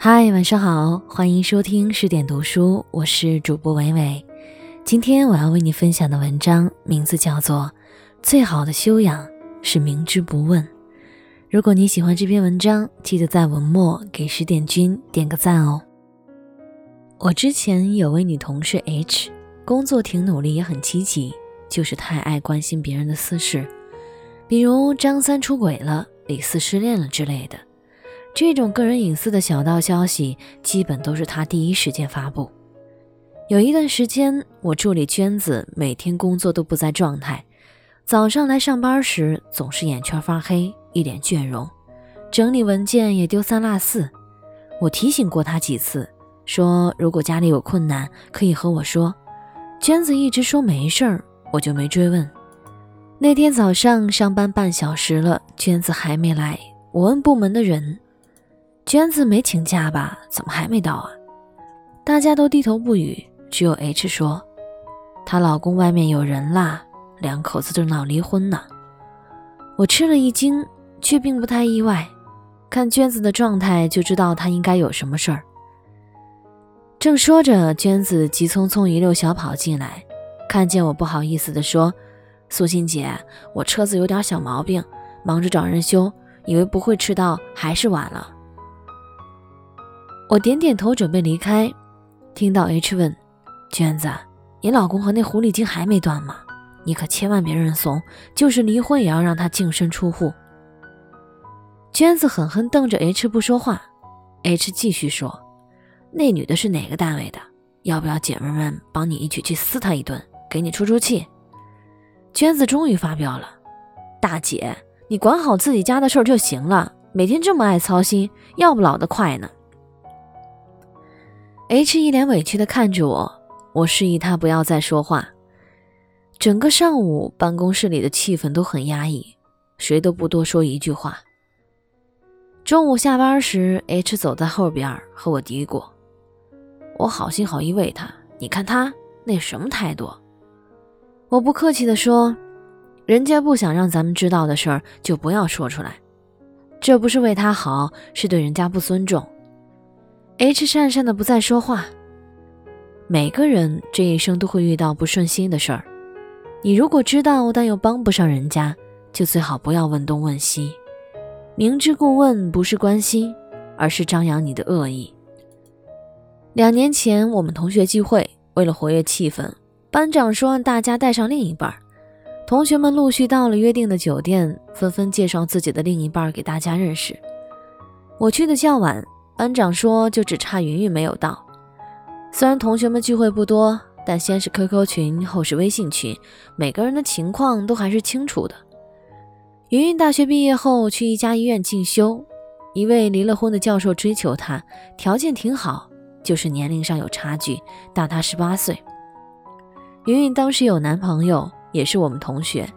嗨，晚上好，欢迎收听十点读书，我是主播伟伟。今天我要为你分享的文章名字叫做《最好的修养是明知不问》。如果你喜欢这篇文章，记得在文末给十点君点个赞哦。我之前有位女同事 H，工作挺努力，也很积极，就是太爱关心别人的私事，比如张三出轨了。李四失恋了之类的，这种个人隐私的小道消息，基本都是他第一时间发布。有一段时间，我助理娟子每天工作都不在状态，早上来上班时总是眼圈发黑，一脸倦容，整理文件也丢三落四。我提醒过他几次，说如果家里有困难可以和我说。娟子一直说没事儿，我就没追问。那天早上上班半小时了，娟子还没来。我问部门的人：“娟子没请假吧？怎么还没到啊？”大家都低头不语，只有 H 说：“她老公外面有人啦，两口子正闹离婚呢。”我吃了一惊，却并不太意外。看娟子的状态就知道她应该有什么事儿。正说着，娟子急匆匆一溜小跑进来，看见我，不好意思地说。素心姐，我车子有点小毛病，忙着找人修，以为不会迟到，还是晚了。我点点头，准备离开，听到 H 问：“娟子，你老公和那狐狸精还没断吗？你可千万别认怂，就是离婚也要让他净身出户。”娟子狠狠瞪着 H 不说话。H 继续说：“那女的是哪个单位的？要不要姐妹们帮你一起去撕她一顿，给你出出气？”娟子终于发飙了：“大姐，你管好自己家的事儿就行了，每天这么爱操心，要不老得快呢。”H 一脸委屈地看着我，我示意他不要再说话。整个上午，办公室里的气氛都很压抑，谁都不多说一句话。中午下班时，H 走在后边和我嘀咕：“我好心好意喂他，你看他那什么态度。”我不客气地说：“人家不想让咱们知道的事儿，就不要说出来。这不是为他好，是对人家不尊重。”H 讪讪的不再说话。每个人这一生都会遇到不顺心的事儿，你如果知道但又帮不上人家，就最好不要问东问西。明知故问不是关心，而是张扬你的恶意。两年前我们同学聚会，为了活跃气氛。班长说让大家带上另一半，同学们陆续到了约定的酒店，纷纷介绍自己的另一半给大家认识。我去的较晚，班长说就只差云云没有到。虽然同学们聚会不多，但先是 QQ 群，后是微信群，每个人的情况都还是清楚的。云云大学毕业后去一家医院进修，一位离了婚的教授追求她，条件挺好，就是年龄上有差距，大她十八岁。云云当时有男朋友，也是我们同学。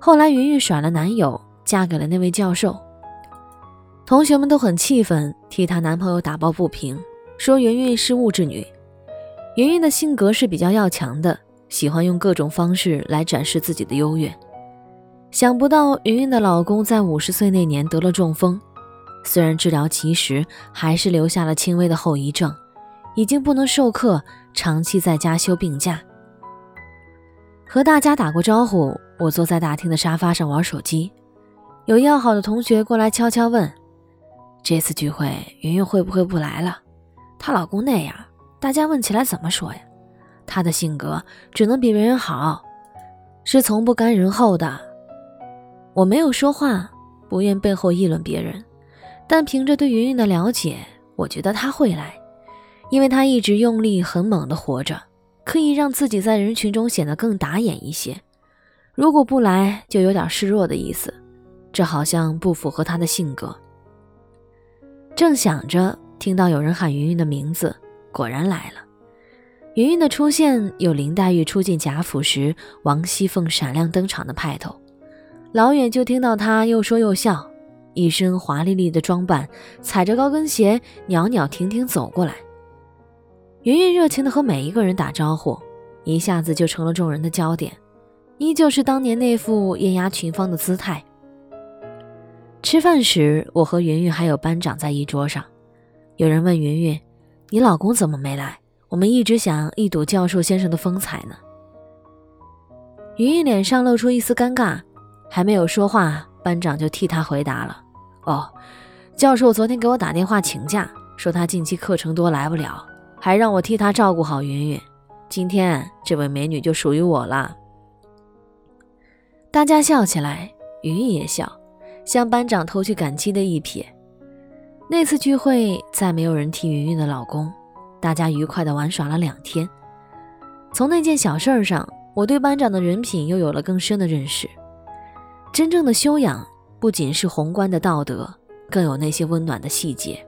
后来云云甩了男友，嫁给了那位教授。同学们都很气愤，替她男朋友打抱不平，说云云是物质女。云云的性格是比较要强的，喜欢用各种方式来展示自己的优越。想不到云云的老公在五十岁那年得了中风，虽然治疗及时，还是留下了轻微的后遗症，已经不能授课，长期在家休病假。和大家打过招呼，我坐在大厅的沙发上玩手机。有要好的同学过来悄悄问：“这次聚会云云会不会不来了？她老公那样，大家问起来怎么说呀？她的性格只能比别人好，是从不甘人后的。”我没有说话，不愿背后议论别人，但凭着对云云的了解，我觉得她会来，因为她一直用力很猛地活着。可以让自己在人群中显得更打眼一些。如果不来，就有点示弱的意思，这好像不符合她的性格。正想着，听到有人喊云云的名字，果然来了。云云的出现有林黛玉初进贾府时王熙凤闪亮登场的派头。老远就听到她又说又笑，一身华丽丽的装扮，踩着高跟鞋，袅袅婷婷走过来。云云热情地和每一个人打招呼，一下子就成了众人的焦点，依旧是当年那副艳压群芳的姿态。吃饭时，我和云云还有班长在一桌上，有人问云云：“你老公怎么没来？我们一直想一睹教授先生的风采呢。”云云脸上露出一丝尴尬，还没有说话，班长就替他回答了：“哦，教授昨天给我打电话请假，说他近期课程多来不了，还让我替他照顾好云云。今天这位美女就属于我了。”大家笑起来，云云也笑，向班长偷去感激的一瞥。那次聚会再没有人提云云的老公，大家愉快地玩耍了两天。从那件小事上，我对班长的人品又有了更深的认识。真正的修养不仅是宏观的道德，更有那些温暖的细节。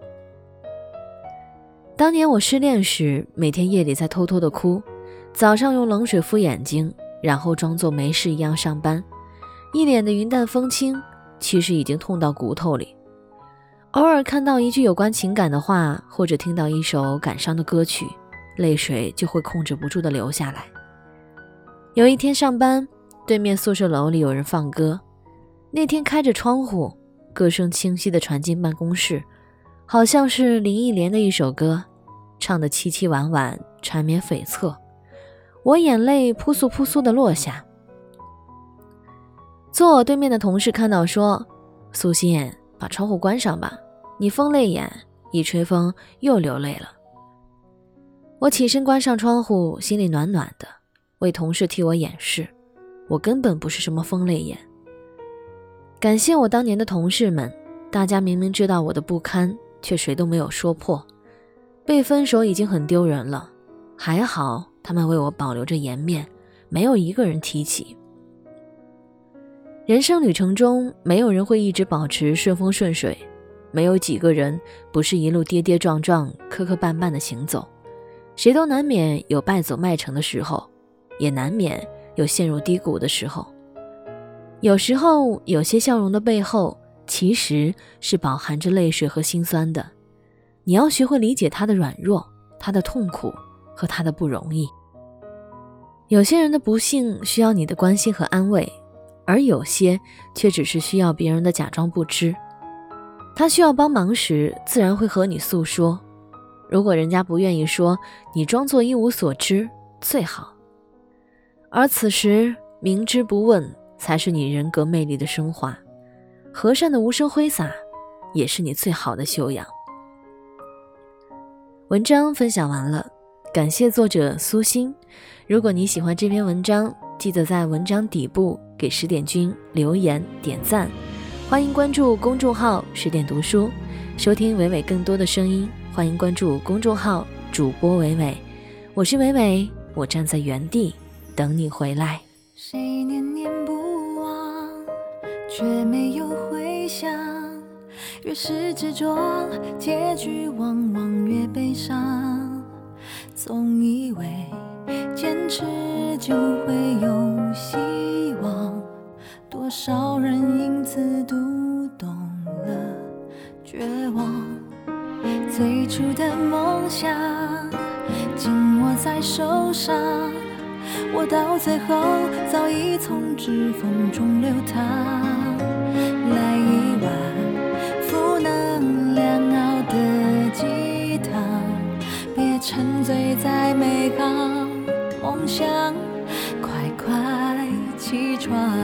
当年我失恋时，每天夜里在偷偷的哭，早上用冷水敷眼睛，然后装作没事一样上班，一脸的云淡风轻，其实已经痛到骨头里。偶尔看到一句有关情感的话，或者听到一首感伤的歌曲，泪水就会控制不住的流下来。有一天上班，对面宿舍楼里有人放歌，那天开着窗户，歌声清晰的传进办公室，好像是林忆莲的一首歌，唱的凄凄婉婉，缠绵悱恻。我眼泪扑簌扑簌的落下。坐我对面的同事看到说：“苏欣，把窗户关上吧。”你风泪眼，一吹风又流泪了。我起身关上窗户，心里暖暖的，为同事替我掩饰，我根本不是什么风泪眼。感谢我当年的同事们，大家明明知道我的不堪，却谁都没有说破。被分手已经很丢人了，还好他们为我保留着颜面，没有一个人提起。人生旅程中，没有人会一直保持顺风顺水。没有几个人不是一路跌跌撞撞、磕磕绊绊的行走，谁都难免有败走麦城的时候，也难免有陷入低谷的时候。有时候，有些笑容的背后，其实是饱含着泪水和心酸的。你要学会理解他的软弱、他的痛苦和他的不容易。有些人的不幸需要你的关心和安慰，而有些却只是需要别人的假装不知。他需要帮忙时，自然会和你诉说。如果人家不愿意说，你装作一无所知最好。而此时明知不问，才是你人格魅力的升华。和善的无声挥洒，也是你最好的修养。文章分享完了，感谢作者苏欣。如果你喜欢这篇文章，记得在文章底部给十点君留言点赞。欢迎关注公众号“十点读书”，收听伟伟更多的声音。欢迎关注公众号主播伟伟，我是伟伟，我站在原地等你回来。谁念念不忘，却没有回响。越是执着，结局往往越悲伤。总以为坚持就会有希望。多少人因此读懂了绝望？最初的梦想紧握在手上，我到最后早已从指缝中流淌。来一醉在美好梦想，快快起床。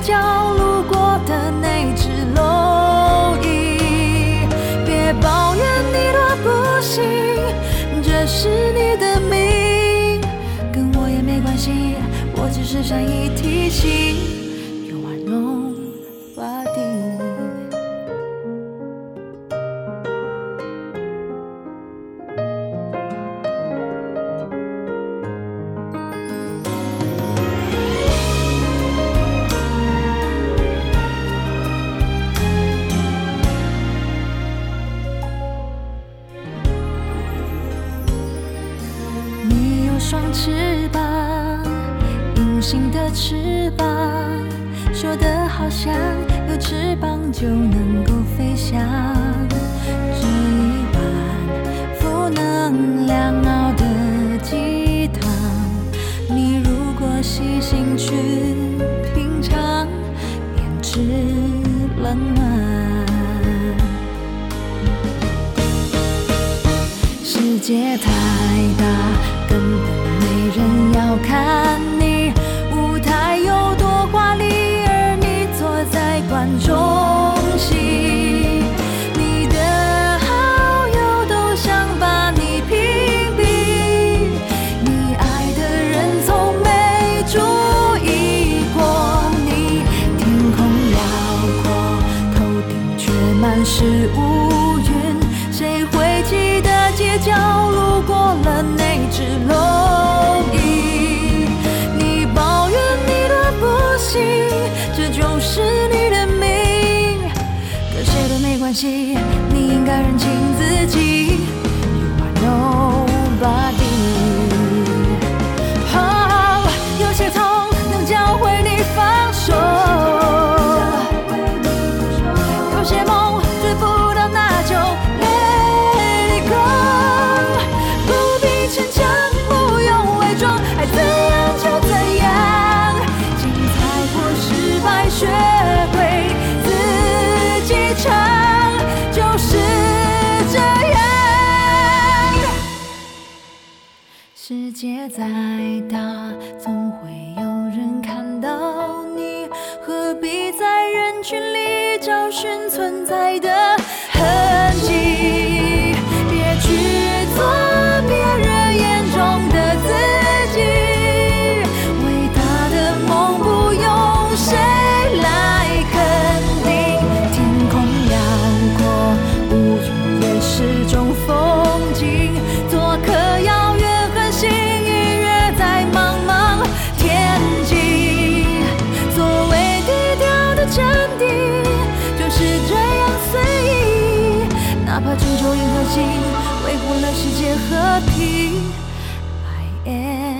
角落双翅膀，隐形的翅膀，说的好像有翅膀就能够飞翔。这一碗负能量熬的鸡汤，你如果细心去品尝，便知冷暖。世界太大，是乌云，谁会记得街角路过了那只蝼蚁？你抱怨你的不幸，这就是你的命。跟谁都没关系，你应该认清怕拯救银河系，维护了世界和平。I am。